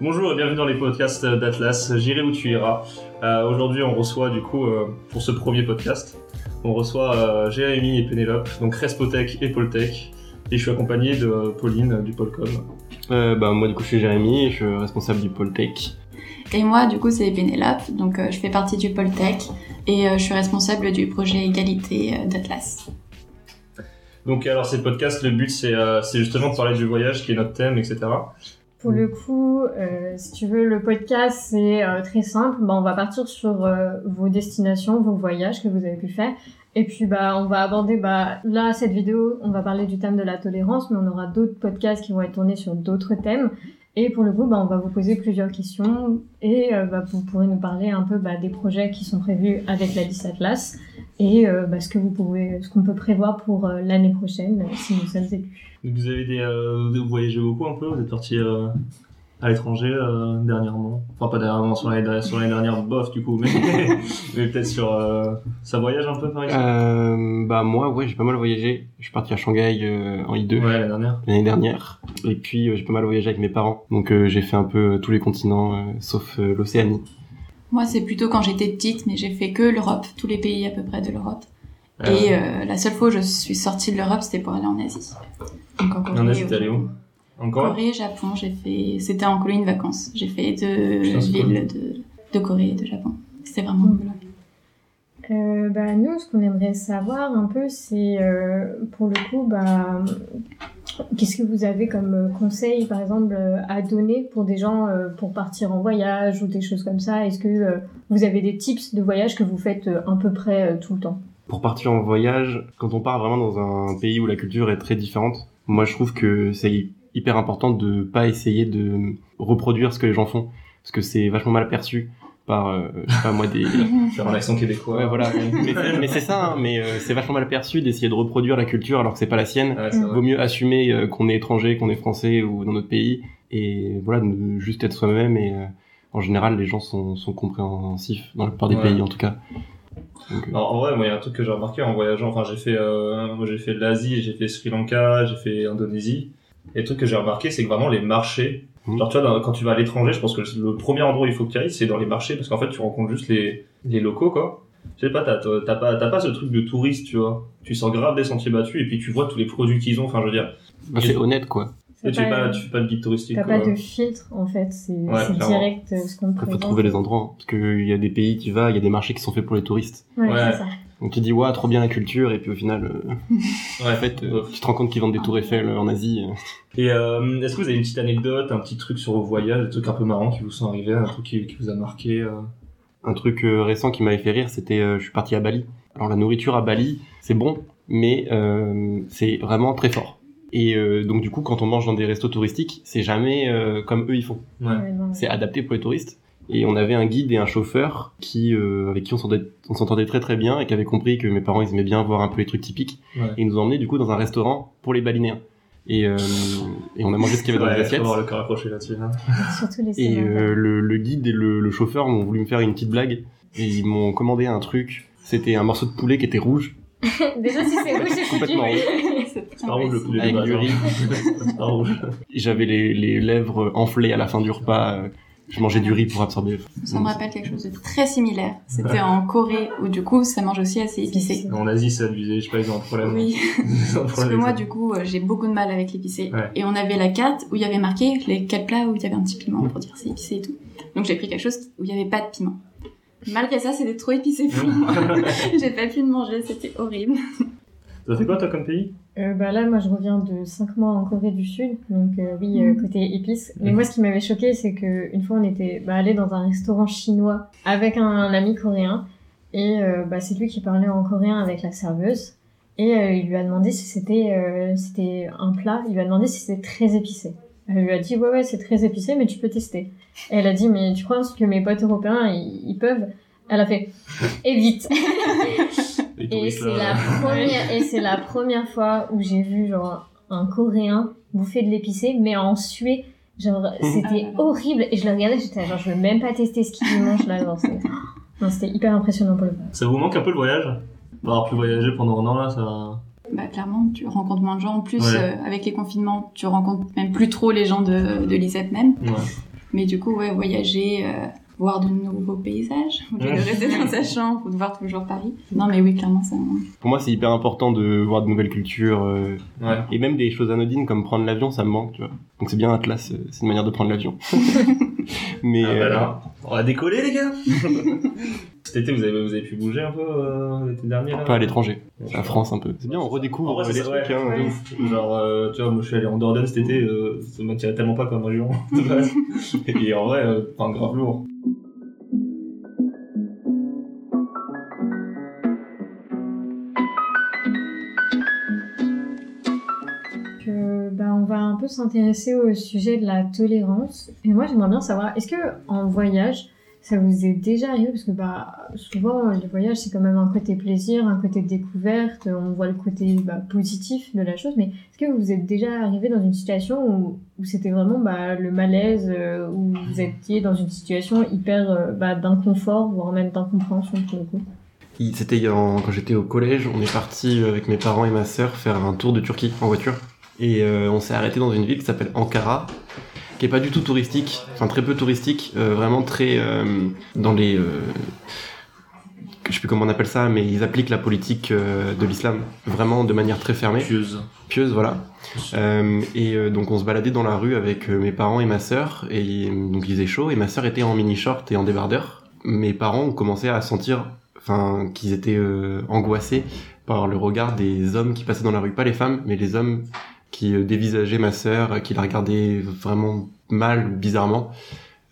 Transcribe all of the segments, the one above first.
Bonjour et bienvenue dans les podcasts d'Atlas, J'irai où tu iras. Euh, Aujourd'hui on reçoit du coup, euh, pour ce premier podcast, on reçoit euh, Jérémy et Pénélope, donc Respotech et Poltech, et je suis accompagné de Pauline du Polcom. Euh, bah, moi, du coup, je suis Jérémy, je suis responsable du pôle tech. Et moi, du coup, c'est Pénélope, donc euh, je fais partie du pôle tech et euh, je suis responsable du projet égalité euh, d'Atlas. Donc alors ces podcasts, le but c'est euh, c'est justement de parler du voyage qui est notre thème, etc. Pour le coup, euh, si tu veux, le podcast, c'est euh, très simple. Bah, on va partir sur vos destinations, vos voyages que vous avez pu faire. Et puis, bah, on va aborder, bah, là, cette vidéo, on va parler du thème de la tolérance, mais on aura d'autres podcasts qui vont être tournés sur d'autres thèmes. Et pour le coup, bah, on va vous poser plusieurs questions et bah, vous pourrez nous parler un peu bah, des projets qui sont prévus avec la Atlas et euh, bah, ce que vous pouvez, ce qu'on peut prévoir pour euh, l'année prochaine euh, si nous sommes élus. Vous avez des, euh, vous voyagez beaucoup un peu, vous êtes parti euh, à l'étranger euh, dernièrement. Enfin pas dernièrement, sur l'année dernière, sur l'année dernière, bof du coup, mais, mais peut-être sur... Euh, ça voyage un peu par exemple? Euh, bah, moi, ouais, j'ai pas mal voyagé. Je suis parti à Shanghai euh, en I2 Ouais, l'année dernière. l'année dernière. Et puis, euh, j'ai pas mal voyagé avec mes parents. Donc, euh, j'ai fait un peu tous les continents, euh, sauf euh, l'Océanie. Moi, c'est plutôt quand j'étais petite, mais j'ai fait que l'Europe, tous les pays à peu près de l'Europe. Euh, Et euh, la seule fois où je suis sortie de l'Europe, c'était pour aller en Asie. Donc en Corée, En Asie, t'es allé où? Encore Corée, Japon, j'ai fait. C'était en colonie de vacances. J'ai fait deux Putain, villes de, de Corée et de Japon. C'était vraiment cool. Euh, bah, nous, ce qu'on aimerait savoir un peu, c'est euh, pour le coup, bah, qu'est-ce que vous avez comme euh, conseil, par exemple, euh, à donner pour des gens euh, pour partir en voyage ou des choses comme ça? Est-ce que vous avez des tips de voyage que vous faites à peu près tout le temps? Pour partir en voyage, quand on part vraiment dans un pays où la culture est très différente, moi, je trouve que c'est hy- hyper important de pas essayer de reproduire ce que les gens font. Parce que c'est vachement mal perçu par, euh, je sais pas moi, des, Faire un accent québécois. Ouais, voilà. mais mais c'est ça, hein, mais euh, c'est vachement mal perçu d'essayer de reproduire la culture alors que c'est pas la sienne. Vaut mieux assumer euh, qu'on est étranger, qu'on est français ou dans notre pays et voilà, de juste être soi-même et euh, en général les gens sont, sont compréhensifs dans la plupart des Ouais. pays en tout cas. Donc, Alors, en vrai, moi, il y a un truc que j'ai remarqué en voyageant. Enfin, j'ai fait, euh, moi, j'ai fait l'Asie, j'ai fait Sri Lanka, j'ai fait Indonésie. Et le truc que j'ai remarqué, c'est que vraiment les marchés. Mhm. Genre, tu vois, dans- quand tu vas à l'étranger, je pense que le premier endroit où il faut que tu ailles, c'est dans les marchés, parce qu'en fait, tu rencontres juste les, les locaux, quoi. Je sais pas, t'as, t'as t'as pas, t'as pas ce truc de touriste, tu vois. Tu sors grave des sentiers battus, et puis tu vois tous les produits qu'ils ont. Enfin, je veux dire, bah, c'est honnête quoi. et tu fais pas, tu fais pas de guide touristique, T'as quoi. pas de filtre en fait, c'est Ouais, c'est clairement. direct euh, ce qu'on te Il faut trouver les endroits hein, parce qu'il y a des pays tu vas, il y a des marchés qui sont faits pour les touristes. Ouais, Ouais. c'est ça. Donc tu dis ouais trop bien la culture et puis au final euh, Ouais, en fait euh, tu te rends compte qu'ils vendent des tours Eiffel en Asie. euh. Et euh, est-ce que vous avez une petite anecdote, un petit truc sur vos voyages, des trucs un peu marrants qui vous sont arrivés, un truc qui, qui vous a marqué euh... Un truc euh, récent qui m'avait fait rire, c'était euh, je suis parti à Bali. Alors la nourriture à Bali, c'est bon, mais euh, c'est vraiment très fort. Et euh, donc du coup, quand on mange dans des restos touristiques, c'est jamais euh, comme eux ils font. Ouais. C'est adapté pour les touristes. Et on avait un guide et un chauffeur qui, euh, avec qui on s'entendait très très bien et qui avait compris que mes parents ils aimaient bien voir un peu les trucs typiques. Ouais. Et ils nous ont emmenés du coup dans un restaurant pour les Balinéens. Et, euh, et on a mangé ce qu'il y avait dans Ouais, les assiettes. avoir le cœur accroché là-dessus. hein. Surtout les Et euh, le, le guide et le, le chauffeur m'ont voulu me faire une petite blague. Et ils m'ont commandé un truc. C'était un morceau de poulet qui était rouge. Déjà, si c'est rouge, c'est Complètement. C'est très C'est pas rouge le poulet Avec de du base, riz. hein. C'est pas rouge. J'avais les, les lèvres enflées à la fin du repas. Je mangeais du riz pour absorber. Ça me rappelle quelque chose de très similaire. C'était en Corée où du coup ça mange aussi assez épicé. En Asie, c'est abusé. Je sais pas, ils ont un problème. Oui, Ils ont un parce que moi du coup euh, j'ai beaucoup de mal avec l'épicé. Ouais. Et on avait la carte où il y avait marqué les quatre plats où il y avait un petit piment pour dire c'est épicé et tout. Donc j'ai pris quelque chose où il y avait pas de piment. Malgré ça c'était trop épicé pour moi. j'ai pas pu le manger, c'était horrible. Ça fait quoi, toi, comme pays Euh, bah là, moi, je reviens de 5 mois en Corée du Sud, donc euh, oui, euh, Mhm. côté épices. Mais Mhm. moi, ce qui m'avait choqué, c'est que une fois, on était bah, allé dans un restaurant chinois avec un, un ami coréen, et euh, bah, c'est lui qui parlait en coréen avec la serveuse. Et euh, il lui a demandé si c'était euh, c'était un plat. Il lui a demandé si c'était très épicé. Elle lui a dit ouais ouais c'est très épicé mais tu peux tester. Et elle a dit mais tu crois que mes potes européens ils, ils peuvent? Elle a fait évite. Les Et c'est la première, et c'est la première fois où j'ai vu genre un Coréen bouffer de l'épicé, mais en suer. Genre, c'était Ah. horrible. Et je le regardais, j'étais genre, je veux même pas tester ce qu'il mange là. Genre, c'est- non, c'était hyper impressionnant pour le coup. Ça vous manque un peu le voyage? Avoir pu voyager pendant un an, là, ça... bah clairement, tu rencontres moins de gens. En plus, Ouais. euh, avec les confinements, tu rencontres même plus trop les gens de, de l'ISEP même. Ouais. Mais du coup, ouais, voyager, euh, voir de nouveaux paysages, au lieu de Ouais. rester dans sa chambre ou de voir toujours Paris. Non, mais oui, clairement, ça. Pour moi, c'est hyper important de voir de nouvelles cultures euh, Ouais. et même des choses anodines comme prendre l'avion, ça me manque, tu vois. Donc c'est bien Atlas, euh, c'est une manière de prendre l'avion. Mais Ah, euh, bah là, on va décoller les gars Cet été, vous avez, vous avez pu bouger un peu euh, l'été dernier là pas à l'étranger, la France un peu. C'est bien, on redécouvre vrai, euh, les trucs. hein, ouais. Genre, euh, tu vois, moi je suis allé en Dordogne cet été, euh, ça m'attirait tellement pas comme région de base. Et en vrai, euh, enfin, grave lourd. S'intéresser au sujet de la tolérance. Et moi, j'aimerais bien savoir, est-ce que en voyage, ça vous est déjà arrivé? Parce que bah, souvent, les voyages, c'est quand même un côté plaisir, un côté découverte, on voit le côté bah, positif de la chose, mais est-ce que vous êtes déjà arrivé dans une situation où, où c'était vraiment bah, le malaise, euh, où vous étiez dans une situation hyper euh, bah, d'inconfort, voire même d'incompréhension pour le coup? C'était quand j'étais au collège, on est parti avec mes parents et ma sœur faire un tour de Turquie en voiture. Et euh, on s'est arrêté dans une ville qui s'appelle Ankara, qui est pas du tout touristique, enfin très peu touristique, euh, vraiment très euh, dans les... Je sais plus comment on appelle ça, mais ils appliquent la politique de l'islam vraiment de manière très fermée, Pieuse. pieuse, voilà. Et donc on se baladait dans la rue avec mes parents et ma sœur, et donc il faisait chaud, et ma sœur était en mini short et en débardeur. Mes parents ont commencé à sentir, enfin, qu'ils étaient angoissés par le regard des hommes qui passaient dans la rue, pas les femmes, mais les hommes qui euh, dévisageaient ma sœur, euh, qui la regardaient vraiment mal, bizarrement.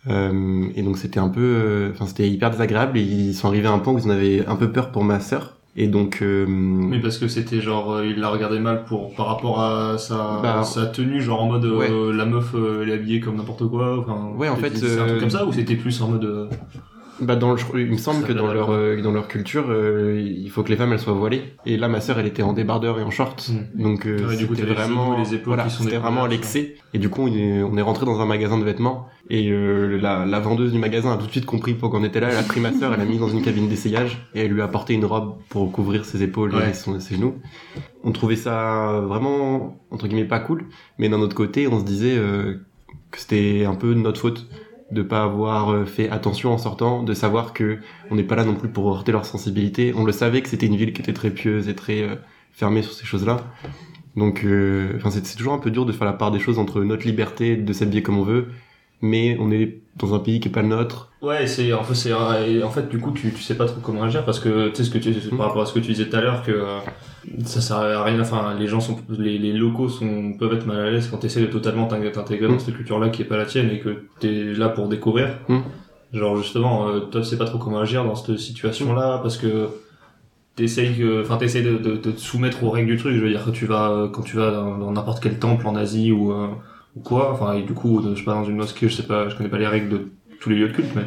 Euh, et donc c'était un peu, euh, enfin c'était hyper désagréable. Et ils sont arrivés à un point où ils en avaient un peu peur pour ma sœur. Et donc, euh, Mais parce que c'était genre, euh, il la regardait mal pour, par rapport à sa, Bah, sa tenue, genre en mode euh, la meuf elle est habillée comme n'importe quoi. Enfin, Ouais, en fait, C'est un truc comme ça ou c'était plus en mode. Bah dans le, je- il me semble que dans leur euh, dans leur culture, euh, il faut que les femmes elles soient voilées. Et là, ma sœur, elle était en débardeur et en short, Mm. donc euh, Ouais, c'était vraiment les épaules voilà, qui sont c'était vraiment à l'excès. Et du coup, on est, on est rentré dans un magasin de vêtements et euh, la, la vendeuse du magasin a tout de suite compris pourquoi on était là. Elle a pris ma sœur, elle a mis dans une cabine d'essayage et elle lui a apporté une robe pour couvrir ses épaules Ouais. et son, ses genoux. On trouvait ça vraiment entre guillemets pas cool, mais d'un autre côté, on se disait que c'était un peu de notre faute de pas avoir euh, fait attention en sortant, de savoir que on n'est pas là non plus pour heurter leur sensibilité. On le savait que c'était une ville qui était très pieuse et très euh, fermée sur ces choses-là. Donc, euh, c'est toujours un peu dur de faire la part des choses entre notre liberté de s'habiller comme on veut, mais on est dans un pays qui est pas le nôtre. Ouais, c'est en fait c'est et en fait du coup tu tu sais pas trop comment agir parce que tu sais ce que tu par rapport à ce que tu disais tout à l'heure que euh, ça sert à rien enfin les gens sont les, les locaux sont peuvent être mal à l'aise quand tu essaies de totalement t'intégrer dans Mm. cette culture là qui est pas la tienne et que t'es là pour découvrir. Mm. Genre justement euh, toi tu sais pas trop comment agir dans cette situation là parce que t'essayes que enfin t'essayes de, de, de te soumettre aux règles du truc je veux dire que tu vas euh, quand tu vas dans dans n'importe quel temple en Asie ou euh, ou quoi enfin et du coup je sais pas dans une mosquée je sais pas je connais pas les règles de tous les lieux de culte mais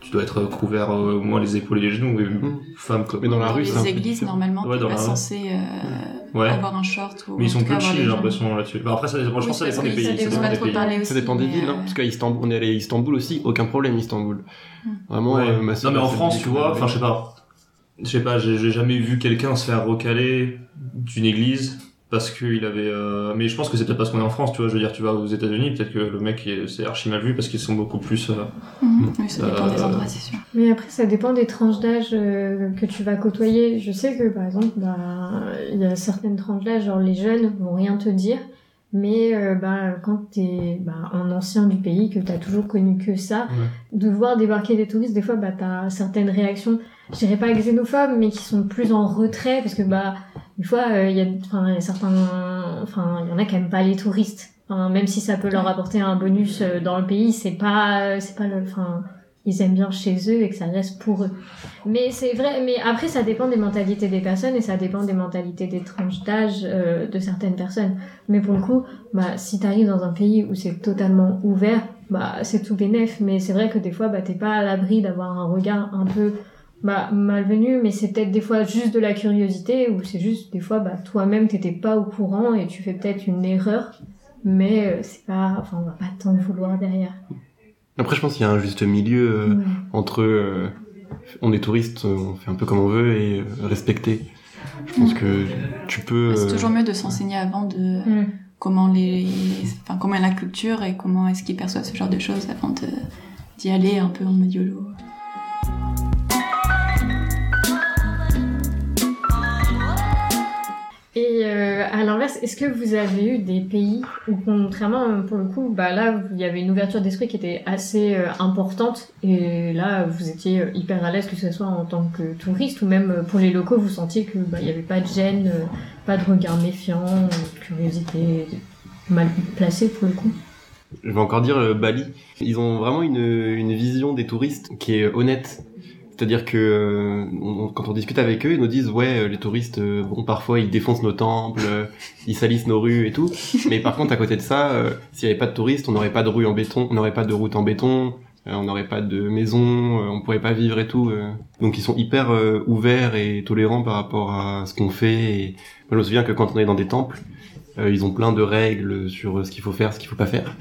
tu dois être couvert euh, au moins les épaules et les genoux et Mm. femme comme Mais dans la rue, c'est les églises, normalement, Ouais, t'es dans pas la rue. censé euh, ouais avoir un short ou. mais ils sont plus chill j'ai l'impression là-dessus bah, après ça dépend je pense que ça Oui, dépend parce des pays ça ça dépend des. Ça dépend des villes, hein, parce qu'à Istanbul, on est allé à Istanbul aussi, aucun problème Istanbul. Vraiment, Ouais. euh, ma non mais en France tu vois enfin je sais pas je sais pas j'ai jamais vu quelqu'un se faire recaler d'une église parce qu'il avait euh, mais je pense que c'est peut-être parce qu'on est en France tu vois je veux dire tu vas aux États-Unis peut-être que le mec c'est archi mal vu parce qu'ils sont beaucoup plus euh, Mhm. Oui, ça dépend des Euh, endroits, c'est sûr. Mais après, ça dépend des tranches d'âge euh, que tu vas côtoyer. Je sais que, par exemple, bah, il y a certaines tranches d'âge, genre les jeunes vont rien te dire. Mais euh, bah, quand t'es bah, un ancien du pays, que t'as toujours connu que ça, de voir débarquer des touristes, des fois, bah, t'as certaines réactions, je dirais pas xénophobes, mais qui sont plus en retrait, parce que, bah, des fois, euh, il y a, y certains, enfin, il y en a qui aiment pas les touristes. Enfin, même si ça peut leur apporter un bonus euh, dans le pays, c'est pas, c'est pas le, enfin, ils aiment bien chez eux et que ça reste pour eux. Mais c'est vrai, mais après ça dépend des mentalités des personnes et ça dépend des mentalités des tranches d'âge euh, de certaines personnes. Mais pour le coup, bah si t'arrives dans un pays où c'est totalement ouvert, bah c'est tout bénef. Mais c'est vrai que des fois, bah t'es pas à l'abri d'avoir un regard un peu bah, malvenu, mais c'est peut-être des fois juste de la curiosité ou c'est juste des fois bah toi-même t'étais pas au courant et tu fais peut-être une erreur. Mais euh, c'est pas, enfin on va pas t'en vouloir derrière. Après, je pense qu'il y a un juste milieu euh, Ouais. entre euh, on est touriste, on fait un peu comme on veut et euh, respecter Je pense que tu peux. C'est euh, toujours mieux de s'enseigner avant de Mm. comment les, enfin comment est la culture et comment est-ce qu'ils perçoivent ce genre de choses avant d'y aller un peu en mode YOLO. Euh, à l'inverse, est-ce que vous avez eu des pays où, contrairement, pour le coup, bah là, il y avait une ouverture d'esprit qui était assez euh, importante, et là, vous étiez euh, hyper à l'aise, que ce soit en tant que touriste ou même euh, pour les locaux, vous sentiez que bah, n'y avait pas de gêne, pas de regard méfiant, de curiosité mal placée pour le coup? Je vais encore dire Bali. Ils ont vraiment une vision des touristes qui est honnête. C'est-à-dire que euh, on- quand on discute avec eux, ils nous disent ouais, euh, les touristes, euh, bon parfois ils défoncent nos temples, ils salissent nos rues et tout. Mais par contre à côté de ça, euh, s'il y avait pas de touristes, on n'aurait pas de rue en béton, on n'aurait pas de route en béton, euh, on n'aurait pas de maison, euh, on pourrait pas vivre et tout. Donc ils sont hyper ouverts et tolérants par rapport à ce qu'on fait. Et moi je me souviens que quand on est dans des temples, ils ont plein de règles sur ce qu'il faut faire, ce qu'il faut pas faire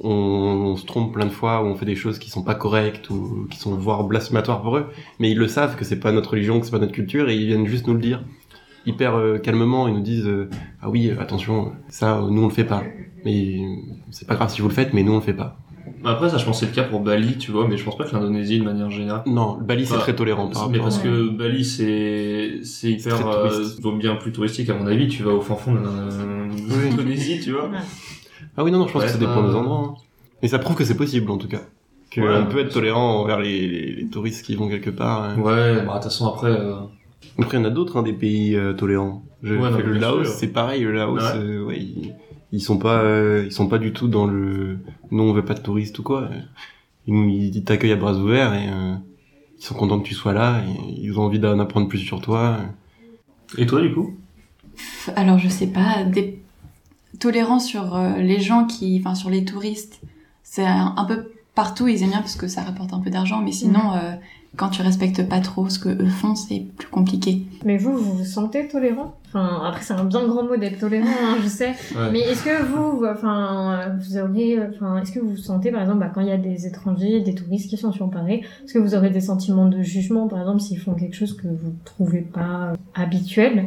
on, on se trompe plein de fois, ou on fait des choses qui sont pas correctes ou qui sont voire blasphématoires pour eux, mais ils le savent que c'est pas notre religion, que c'est pas notre culture, et ils viennent juste nous le dire hyper euh, calmement. Ils nous disent euh, ah oui attention, ça nous on le fait pas, mais c'est pas grave si vous le faites, mais nous on le fait pas. Après, ça, je pense que c'est le cas pour Bali, tu vois, mais je pense pas que l'Indonésie, de manière générale. Non, Bali c'est Bah, très tolérant par mais parce que Bali, c'est c'est C'est hyper, euh, vaut bien plus touristique à mon avis. Tu vas au fin fond de l'Indonésie, tu vois. Ah oui non non, je pense Ouais, que ça dépend bah, des endroits. hein. Mais ça prouve que c'est possible en tout cas. Qu'on Ouais, peut être tolérant envers les, les, les touristes qui vont quelque part. hein. Ouais, bah de toute façon après. euh, Après, il y en a d'autres, hein, des pays euh, tolérants. Je, Ouais, non, le Laos, c'est pareil. Le Laos, Ouais. euh, ouais, ils, ils sont pas, euh, ils sont pas du tout dans le. Nous, on veut pas de touristes ou quoi. Ils, nous- ils t'accueillent à bras ouverts et euh, ils sont contents que tu sois là. Et ils ont envie d'en apprendre plus sur toi. Et toi, du coup Alors je sais pas, des tolérants sur euh, les gens qui, enfin sur les touristes, c'est un, un peu partout ils aiment bien parce que ça rapporte un peu d'argent, mais sinon euh, quand tu respectes pas trop ce que eux font, c'est plus compliqué. Mais vous, vous vous sentez tolérant? Enfin, après, c'est un bien grand mot d'être tolérant, hein, je sais. Ouais. Mais est-ce que vous, enfin, vous auriez, enfin, est-ce que vous sentez, par exemple, bah, quand il y a des étrangers, des touristes qui sont sur Paris, est-ce que vous aurez des sentiments de jugement, par exemple, s'ils font quelque chose que vous trouvez pas euh, habituel?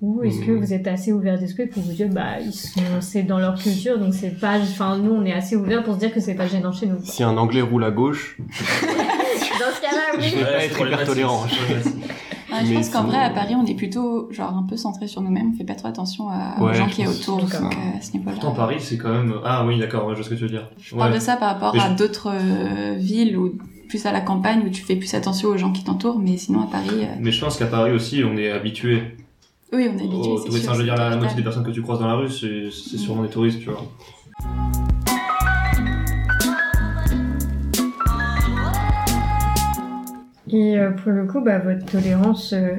Ou est-ce que Mhm. vous êtes assez ouvert d'esprit pour vous dire, bah, ils sont, c'est dans leur culture, donc c'est pas, enfin, nous, on est assez ouvert pour se dire que c'est pas gênant chez nous. Si un Anglais roule à gauche, Dans ce cas-là, oui. Je vais pas être hyper tolérant. Ah, je Mais pense qu'en vrai à Paris on est plutôt genre un peu centré sur nous-mêmes, on fait pas trop attention à, Ouais, aux gens qui est autour, donc euh, à ce niveau-là. Pourtant, Paris, c'est quand même. Ah oui, d'accord, je vois ce que tu veux dire. Je parle Ouais. de ça par rapport Mais à je- d'autres euh, villes ou plus à la campagne où tu fais plus attention aux gens qui t'entourent, mais sinon à Paris, euh, Mais je pense qu'à Paris aussi, on est habitué oui, on est habitué. aux touristes. je veux dire, la, la moitié des personnes que tu croises dans la rue, c'est c'est sûrement des touristes, tu vois. Et euh, pour le coup, bah, votre tolérance euh,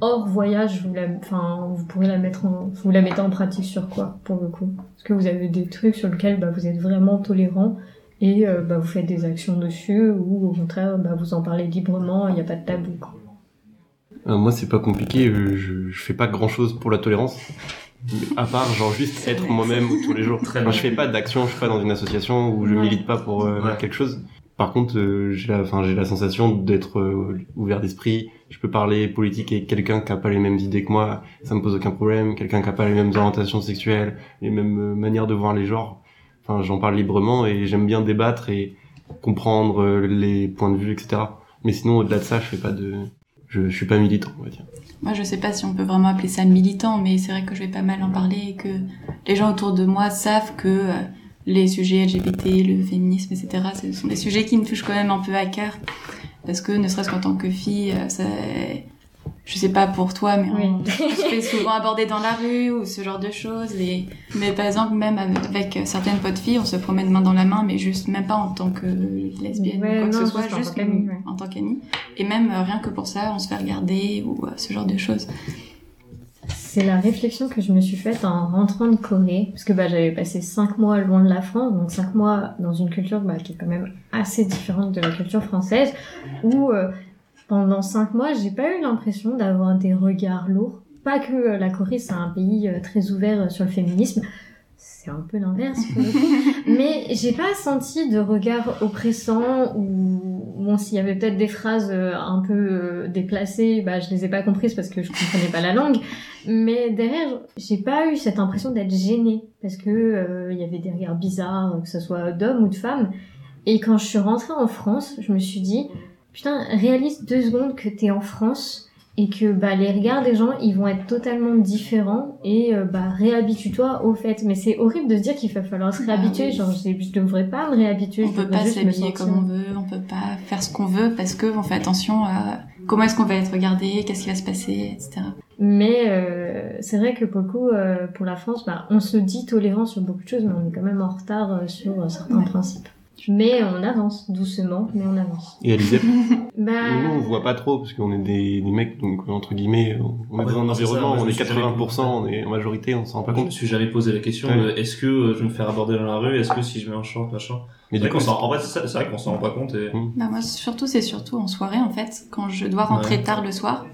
hors voyage, vous, la, enfin, vous pourrez la mettre en, vous la mettez en pratique sur quoi, pour le coup? Est-ce que vous avez des trucs sur lesquels bah, vous êtes vraiment tolérant et euh, bah, vous faites des actions dessus ou au contraire, bah, vous en parlez librement, il n'y a pas de tabou quoi. Euh, moi, c'est pas compliqué. Je, je fais pas grand chose pour la tolérance. À part, genre, juste être moi-même tous les jours. Très Enfin, je fais pas d'action, je suis pas dans une association où je Ouais. milite pas pour euh, Ouais. quelque chose. Par contre, euh, j'ai la, enfin, j'ai la sensation d'être euh, ouvert d'esprit. Je peux parler politique avec quelqu'un qui a pas les mêmes idées que moi. Ça me pose aucun problème. Quelqu'un qui a pas les mêmes orientations sexuelles, les mêmes euh, manières de voir les genres. Enfin, j'en parle librement et j'aime bien débattre et comprendre euh, les points de vue, etc. Mais sinon, au-delà de ça, je fais pas de, je, je suis pas militant, on va dire. Moi, je sais pas si on peut vraiment appeler ça militant, mais c'est vrai que je vais pas mal en parler et que les gens autour de moi savent que les sujets LGBT, le féminisme, etc., ce sont des sujets qui me touchent quand même un peu à cœur. Parce que, ne serait-ce qu'en tant que fille, euh, ça... je sais pas pour toi, mais Oui. on, se fait souvent aborder dans la rue ou ce genre de choses. Et... Mais par exemple, même avec certaines potes filles, on se promène main dans la main, mais juste même pas en tant que lesbienne Ouais, ou quoi que ce soit, juste en juste tant qu'amie, ouais. en tant qu'amie. Et même euh, rien que pour ça, on se fait regarder ou euh, ce genre de choses. C'est la réflexion que je me suis faite en rentrant de Corée, parce que bah, j'avais passé cinq mois loin de la France, donc cinq mois dans une culture bah, qui est quand même assez différente de la culture française, où euh, pendant cinq mois, j'ai pas eu l'impression d'avoir des regards lourds. Pas que euh, la Corée c'est un pays euh, très ouvert euh, sur le féminisme, c'est un peu l'inverse. pour le coup. Mais j'ai pas senti de regard oppressant ou bon s'il y avait peut-être des phrases euh, un peu euh, déplacées, bah je les ai pas comprises parce que je comprenais pas la langue. Mais derrière, j'ai pas eu cette impression d'être gênée parce que euh, il y avait des regards bizarres, que ce soit d'hommes ou de femmes. Et quand je suis rentrée en France, je me suis dit putain réalise deux secondes que t'es en France et que bah les regards des gens ils vont être totalement différents et euh, bah réhabitue-toi au fait mais c'est horrible de se dire qu'il va falloir se Bah réhabituer oui. genre je, je devrais pas me réhabituer On je peut pas s'habiller comme on veut, on peut pas faire ce qu'on veut parce que on fait attention à comment est-ce qu'on va être regardé, qu'est-ce qui va se passer, etc. mais euh, c'est vrai que pour le coup euh, pour la France bah on se dit tolérant sur beaucoup de choses mais on est quand même en retard euh, sur certains Ouais. principes mais on avance doucement mais on avance Et Alizé, bah nous on voit pas trop parce qu'on est des, des mecs donc entre guillemets on est Ouais, dans un ça, environnement je on est suis jamais 80% on est en majorité on s'en rend pas Je me compte. suis jamais posé la question Ouais. de est-ce que euh, je vais me faire aborder dans la rue, est-ce que si je mets un short, machin. Mais du coup qu'on s'en- en vrai, c'est ça- c'est vrai qu'on s'en rend pas compte et. Bah moi surtout c'est surtout en soirée en fait quand je dois rentrer Ouais. tard le soir.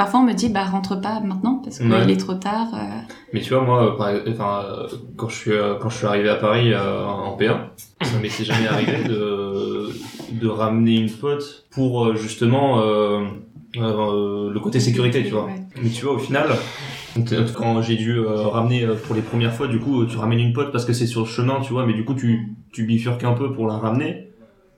Parfois on me dit bah rentre pas maintenant parce qu'il Ouais. est trop tard. euh, Mais tu vois, moi, euh, enfin, euh, quand je suis quand je suis arrivé à Paris euh, en P1, ça m'était jamais arrivé de de ramener une pote pour justement euh, euh, le côté sécurité, tu vois. ouais. Mais tu vois, au final, quand j'ai dû euh, ramener euh, pour les premières fois, du coup, tu ramènes une pote parce que c'est sur le chemin, tu vois, mais du coup, tu, tu bifurques un peu pour la ramener.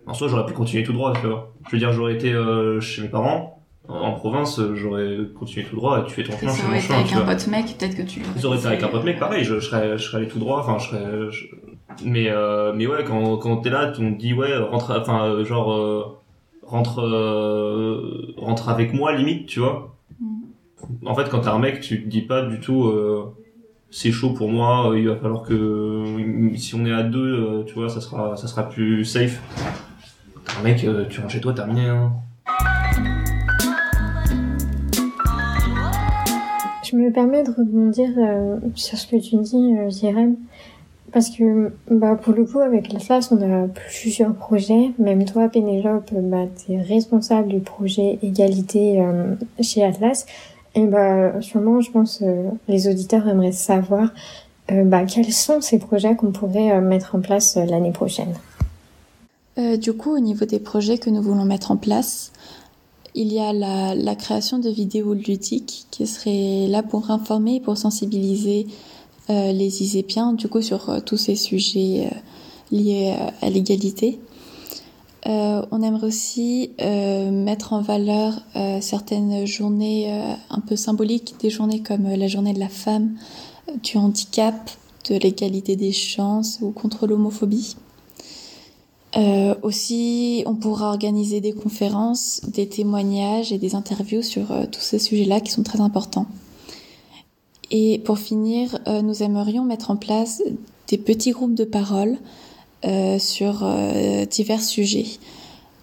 En soi, j'aurais pu continuer tout droit, tu vois. Je veux dire, j'aurais été euh, chez mes parents, en, province, euh, j'aurais continué tout droit et tu fais ton chemin, je fais mon été chemin, avec un pote mec peut-être que tu. auraient été avec un pote mec, euh, pareil, je, je serais, je serais allé tout droit, enfin, je serais, je- mais, euh, mais ouais, quand, quand t'es là, on te dit, ouais, rentre, enfin, euh, genre, euh, rentre, euh, rentre avec moi, limite, tu vois. Mm. En fait, quand t'es un mec, tu te dis pas du tout, euh, c'est chaud pour moi, euh, il va falloir que, si on est à deux, euh, tu vois, ça sera, ça sera plus safe. T'es un mec, euh, tu rentres chez toi, terminé, hein. Je me permets de rebondir euh, sur ce que tu dis, euh, Jérém, parce que bah, pour le coup, avec l'Atlas, on a plusieurs projets. Même toi, Pénélope, bah, tu es responsable du projet égalité euh, chez Atlas. Et bah, sûrement, je pense, euh, les auditeurs aimeraient savoir bah, quels sont ces projets qu'on pourrait mettre en place l'année prochaine. Du coup, au niveau des projets que nous voulons mettre en place, il y a la, création de vidéos ludiques qui seraient là pour informer et pour sensibiliser euh, les Isépiens, du coup, sur euh, tous ces sujets euh, liés à l'égalité. On aimerait aussi mettre en valeur certaines journées un peu symboliques, des journées comme la journée de la femme, du handicap, de l'égalité des chances ou contre l'homophobie. Euh, aussi, on pourra organiser des conférences, des témoignages et des interviews sur euh, tous ces sujets-là qui sont très importants. Et pour finir, euh, nous aimerions mettre en place des petits groupes de parole euh, sur divers sujets,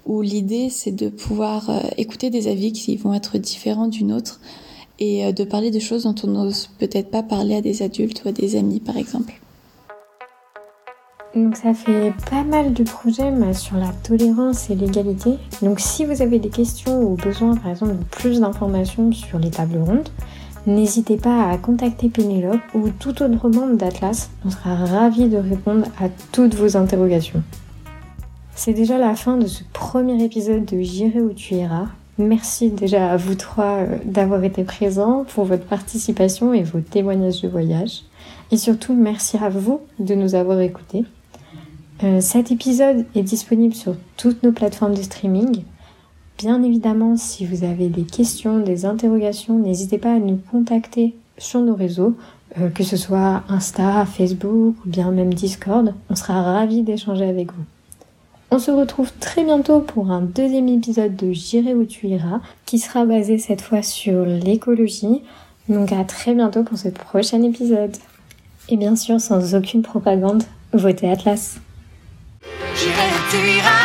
où l'idée c'est de pouvoir écouter des avis qui vont être différents du nôtre et de parler de choses dont on n'ose peut-être pas parler à des adultes ou à des amis, par exemple. Donc ça fait pas mal de projets sur la tolérance et l'égalité. Donc si vous avez des questions ou besoin par exemple de plus d'informations sur les tables rondes, n'hésitez pas à contacter Pénélope ou tout autre membre d'Atlas. On sera ravis de répondre à toutes vos interrogations. C'est déjà la fin de ce premier épisode de J'irai où tu iras. Merci déjà à vous trois euh, d'avoir été présents pour votre participation et vos témoignages de voyage. Et surtout, merci à vous de nous avoir écoutés. Euh, cet épisode est disponible sur toutes nos plateformes de streaming. Bien évidemment, si vous avez des questions, des interrogations, n'hésitez pas à nous contacter sur nos réseaux, euh, que ce soit Insta, Facebook ou bien même Discord. On sera ravis d'échanger avec vous. On se retrouve très bientôt pour un deuxième épisode de J'irai où tu iras, qui sera basé cette fois sur l'écologie. Donc à très bientôt pour ce prochain épisode. Et bien sûr, sans aucune propagande, votez Atlas. J'irai